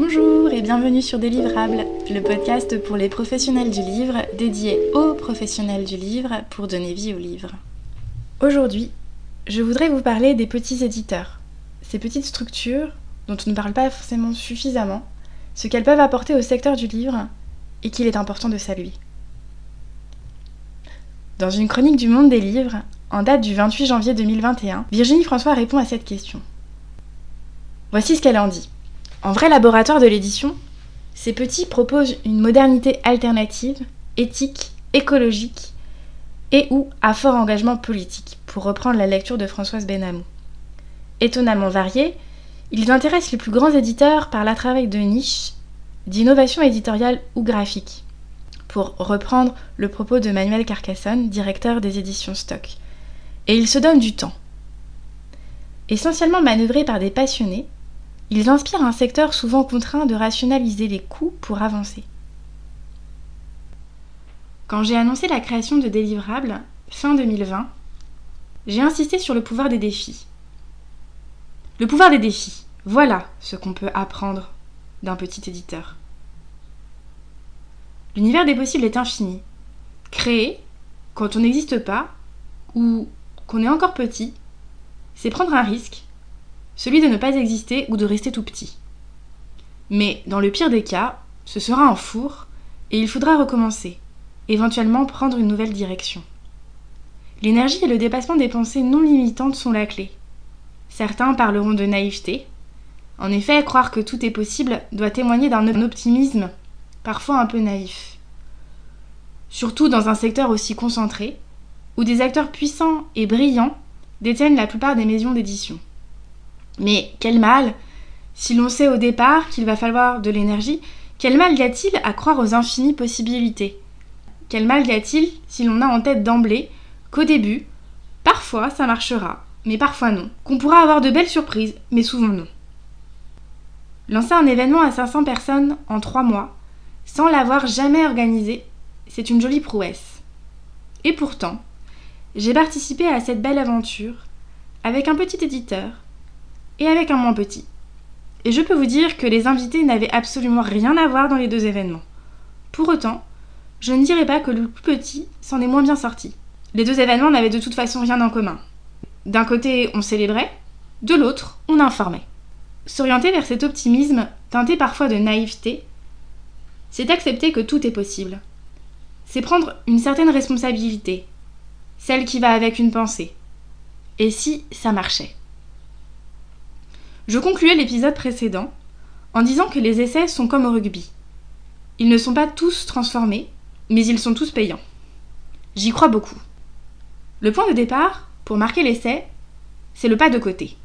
Bonjour et bienvenue sur Délivrable, le podcast pour les professionnels du livre, dédié aux professionnels du livre pour donner vie au livre. Aujourd'hui, je voudrais vous parler des petits éditeurs, ces petites structures dont on ne parle pas forcément suffisamment, ce qu'elles peuvent apporter au secteur du livre et qu'il est important de saluer. Dans une chronique du Monde des livres, en date du 28 janvier 2021, Virginie François répond à cette question. Voici ce qu'elle en dit. En vrai laboratoire de l'édition, ces petits proposent une modernité alternative, éthique, écologique et ou à fort engagement politique, pour reprendre la lecture de Françoise Benamou. Étonnamment variés, ils intéressent les plus grands éditeurs par la travail de niche, d'innovation éditoriale ou graphique, pour reprendre le propos de Manuel Carcassonne, directeur des éditions Stock. Et ils se donnent du temps. Essentiellement manœuvrés par des passionnés, ils inspirent un secteur souvent contraint de rationaliser les coûts pour avancer. Quand j'ai annoncé la création de Délivrables, fin 2020, j'ai insisté sur le pouvoir des défis. Le pouvoir des défis, voilà ce qu'on peut apprendre d'un petit éditeur. L'univers des possibles est infini. Créer, quand on n'existe pas, ou qu'on est encore petit, c'est prendre un risque celui de ne pas exister ou de rester tout petit. Mais dans le pire des cas, ce sera un four et il faudra recommencer, éventuellement prendre une nouvelle direction. L'énergie et le dépassement des pensées non limitantes sont la clé. Certains parleront de naïveté. En effet, croire que tout est possible doit témoigner d'un optimisme parfois un peu naïf. Surtout dans un secteur aussi concentré, où des acteurs puissants et brillants détiennent la plupart des maisons d'édition. Mais quel mal! Si l'on sait au départ qu'il va falloir de l'énergie, quel mal y a-t-il à croire aux infinies possibilités? Quel mal y a-t-il si l'on a en tête d'emblée qu'au début, parfois ça marchera, mais parfois non, qu'on pourra avoir de belles surprises, mais souvent non. Lancer un événement à 500 personnes en 3 mois, sans l'avoir jamais organisé, c'est une jolie prouesse. Et pourtant, j'ai participé à cette belle aventure avec un petit éditeur et avec un moins petit. Et je peux vous dire que les invités n'avaient absolument rien à voir dans les deux événements. Pour autant, je ne dirais pas que le plus petit s'en est moins bien sorti. Les deux événements n'avaient de toute façon rien en commun. D'un côté, on célébrait, de l'autre, on informait. S'orienter vers cet optimisme, teinté parfois de naïveté, c'est accepter que tout est possible. C'est prendre une certaine responsabilité, celle qui va avec une pensée. Et si ça marchait? Je concluais l'épisode précédent en disant que les essais sont comme au rugby. Ils ne sont pas tous transformés, mais ils sont tous payants. J'y crois beaucoup. Le point de départ, pour marquer l'essai, c'est le pas de côté.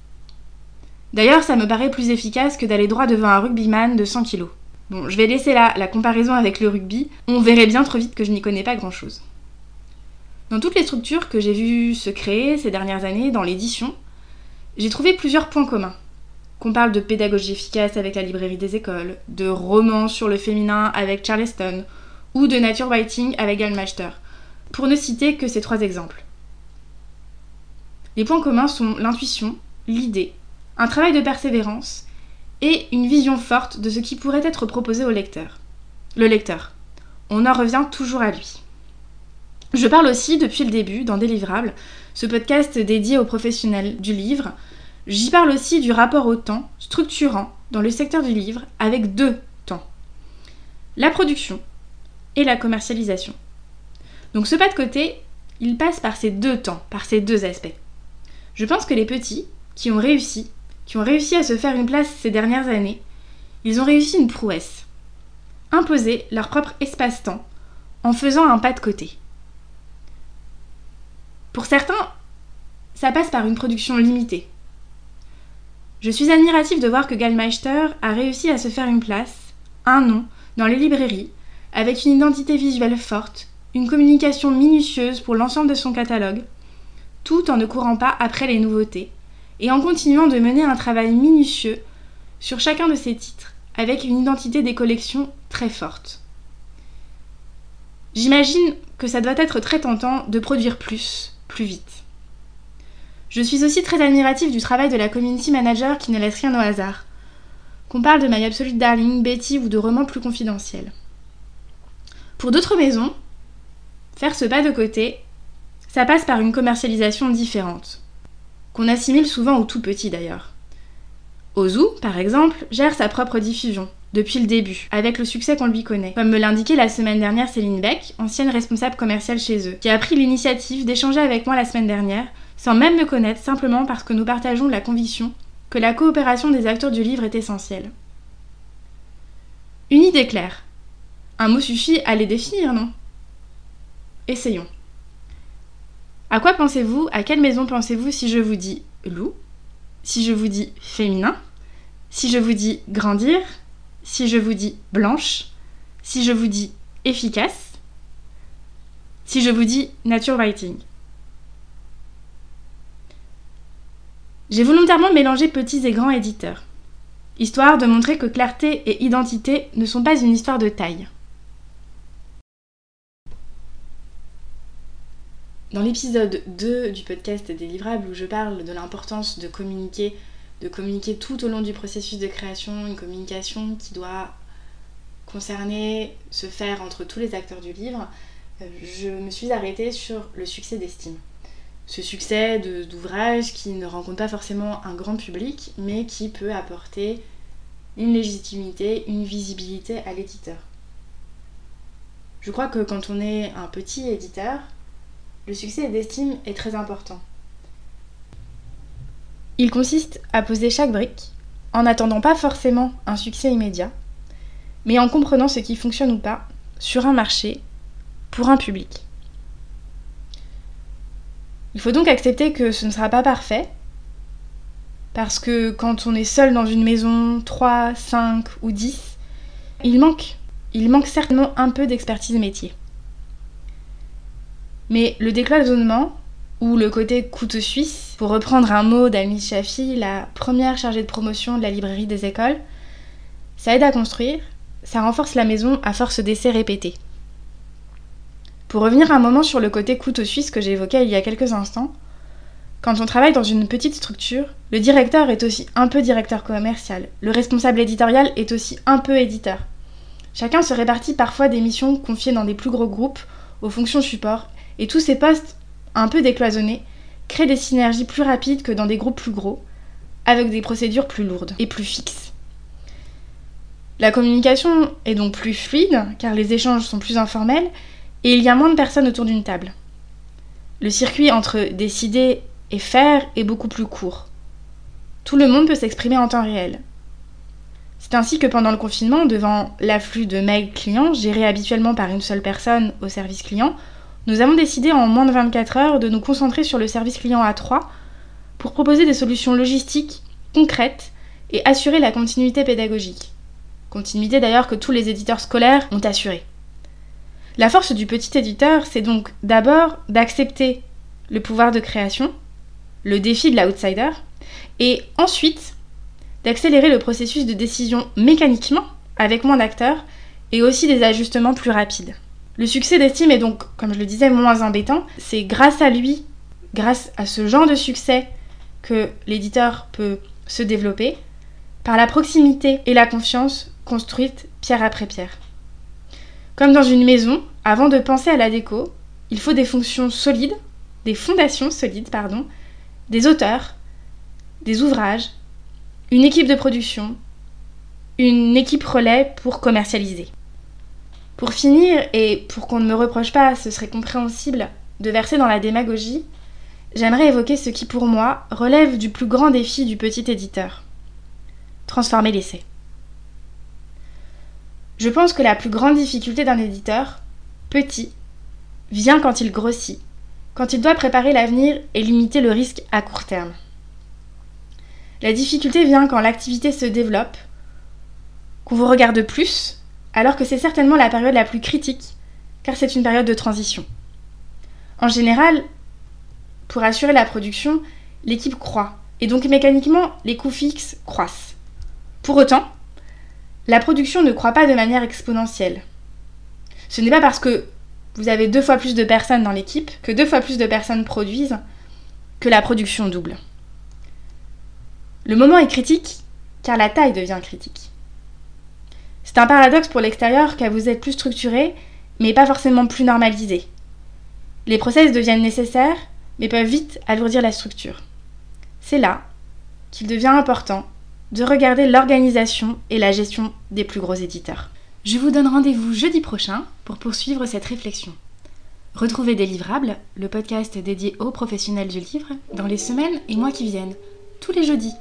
D'ailleurs, ça me paraît plus efficace que d'aller droit devant un rugbyman de 100 kg. Bon, je vais laisser là la comparaison avec le rugby, on verrait bien trop vite que je n'y connais pas grand-chose. Dans toutes les structures que j'ai vues se créer ces dernières années dans l'édition, j'ai trouvé plusieurs points communs qu'on parle de pédagogie efficace avec la librairie des écoles, de romans sur le féminin avec Charleston, ou de nature writing avec Gallmeister, pour ne citer que ces trois exemples. Les points communs sont l'intuition, l'idée, un travail de persévérance et une vision forte de ce qui pourrait être proposé au lecteur. Le lecteur. On en revient toujours à lui. Je parle aussi depuis le début dans Délivrable, ce podcast dédié aux professionnels du livre, J'y parle aussi du rapport au temps structurant dans le secteur du livre avec deux temps. La production et la commercialisation. Donc ce pas de côté, il passe par ces deux temps, par ces deux aspects. Je pense que les petits, qui ont réussi, qui ont réussi à se faire une place ces dernières années, ils ont réussi une prouesse. Imposer leur propre espace-temps en faisant un pas de côté. Pour certains, ça passe par une production limitée, je suis admirative de voir que Gallmeister a réussi à se faire une place, un nom, dans les librairies, avec une identité visuelle forte, une communication minutieuse pour l'ensemble de son catalogue, tout en ne courant pas après les nouveautés, et en continuant de mener un travail minutieux sur chacun de ses titres, avec une identité des collections très forte. J'imagine que ça doit être très tentant de produire plus, plus vite. Je suis aussi très admirative du travail de la community manager qui ne laisse rien au hasard. qu'on parle de My Absolute Darling, Betty ou de romans plus confidentiels. Pour d'autres maisons, faire ce pas de côté, ça passe par une commercialisation différente, qu'on assimile souvent au tout petit d'ailleurs. Ozu, par exemple, gère sa propre diffusion, depuis le début, avec le succès qu'on lui connaît. Comme me l'indiquait la semaine dernière Céline Beck, ancienne responsable commerciale chez eux, qui a pris l'initiative d'échanger avec moi la semaine dernière, sans même me connaître, simplement parce que nous partageons la conviction que la coopération des acteurs du livre est essentielle. Une idée claire. Un mot suffit à les définir, non? Essayons. À quoi pensez-vous? À quelle maison pensez-vous si je vous dis loup? Si je vous dis féminin? Si je vous dis grandir? Si je vous dis blanche? Si je vous dis efficace? Si je vous dis nature writing? J'ai volontairement mélangé petits et grands éditeurs, histoire de montrer que clarté et identité ne sont pas une histoire de taille. Dans l'épisode 2 du podcast des où je parle de l'importance de communiquer, de communiquer tout au long du processus de création, une communication qui doit concerner, se faire entre tous les acteurs du livre, euh, je me suis arrêtée sur le succès d'estime. Ce succès d'ouvrage qui ne rencontre pas forcément un grand public, mais qui peut apporter une légitimité, une visibilité à l'éditeur. Je crois que quand on est un petit éditeur, le succès d'estime est très important. Il consiste à poser chaque brique en n'attendant pas forcément un succès immédiat, mais en comprenant ce qui fonctionne ou pas sur un marché pour un public. Il faut donc accepter que ce ne sera pas parfait, parce que quand on est seul dans une maison, 3, 5 ou 10, il manque, il manque certainement un peu d'expertise métier. Mais le décloisonnement, ou le côté couteau suisse, pour reprendre un mot d'Almi Chafi, la première chargée de promotion de la librairie des écoles, ça aide à construire, ça renforce la maison à force d'essais répétés. Pour revenir un moment sur le côté couteau suisse que j'évoquais il y a quelques instants, quand on travaille dans une petite structure, le directeur est aussi un peu directeur commercial, le responsable éditorial est aussi un peu éditeur. Chacun se répartit parfois des missions confiées dans des plus gros groupes aux fonctions support et tous ces postes un peu décloisonnés créent des synergies plus rapides que dans des groupes plus gros, avec des procédures plus lourdes et plus fixes. La communication est donc plus fluide, car les échanges sont plus informels, et il y a moins de personnes autour d'une table. Le circuit entre décider et faire est beaucoup plus court. Tout le monde peut s'exprimer en temps réel. C'est ainsi que pendant le confinement, devant l'afflux de mails clients gérés habituellement par une seule personne au service client, nous avons décidé en moins de 24 heures de nous concentrer sur le service client à 3 pour proposer des solutions logistiques concrètes et assurer la continuité pédagogique. Continuité d'ailleurs que tous les éditeurs scolaires ont assurée. La force du petit éditeur, c'est donc d'abord d'accepter le pouvoir de création, le défi de l'outsider, et ensuite d'accélérer le processus de décision mécaniquement avec moins d'acteurs et aussi des ajustements plus rapides. Le succès d'estime est donc, comme je le disais, moins embêtant. C'est grâce à lui, grâce à ce genre de succès, que l'éditeur peut se développer, par la proximité et la confiance construite pierre après pierre. Comme dans une maison, avant de penser à la déco, il faut des fonctions solides, des fondations solides, pardon, des auteurs, des ouvrages, une équipe de production, une équipe relais pour commercialiser. Pour finir, et pour qu'on ne me reproche pas, ce serait compréhensible de verser dans la démagogie, j'aimerais évoquer ce qui pour moi relève du plus grand défi du petit éditeur. Transformer l'essai. Je pense que la plus grande difficulté d'un éditeur, petit, vient quand il grossit, quand il doit préparer l'avenir et limiter le risque à court terme. La difficulté vient quand l'activité se développe, qu'on vous regarde plus, alors que c'est certainement la période la plus critique, car c'est une période de transition. En général, pour assurer la production, l'équipe croît, et donc mécaniquement, les coûts fixes croissent. Pour autant, la production ne croît pas de manière exponentielle. Ce n'est pas parce que vous avez deux fois plus de personnes dans l'équipe que deux fois plus de personnes produisent que la production double. Le moment est critique car la taille devient critique. C'est un paradoxe pour l'extérieur car vous êtes plus structuré, mais pas forcément plus normalisé. Les process deviennent nécessaires, mais peuvent vite alourdir la structure. C'est là qu'il devient important de regarder l'organisation et la gestion des plus gros éditeurs. Je vous donne rendez-vous jeudi prochain pour poursuivre cette réflexion. Retrouvez Délivrable, le podcast dédié aux professionnels du livre, dans les semaines et mois qui viennent, tous les jeudis,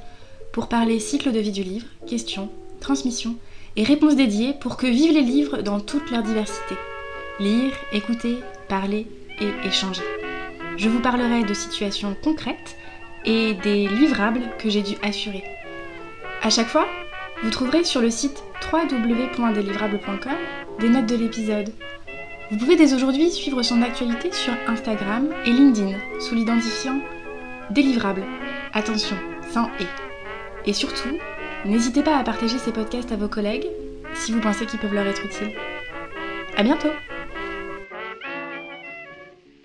pour parler cycle de vie du livre, questions, transmission et réponses dédiées pour que vivent les livres dans toute leur diversité. Lire, écouter, parler et échanger. Je vous parlerai de situations concrètes et des livrables que j'ai dû assurer. À chaque fois, vous trouverez sur le site www.delivrable.com des notes de l'épisode. Vous pouvez dès aujourd'hui suivre son actualité sur Instagram et LinkedIn sous l'identifiant Délivrable. Attention, sans et. Et surtout, n'hésitez pas à partager ces podcasts à vos collègues si vous pensez qu'ils peuvent leur être utiles. À bientôt!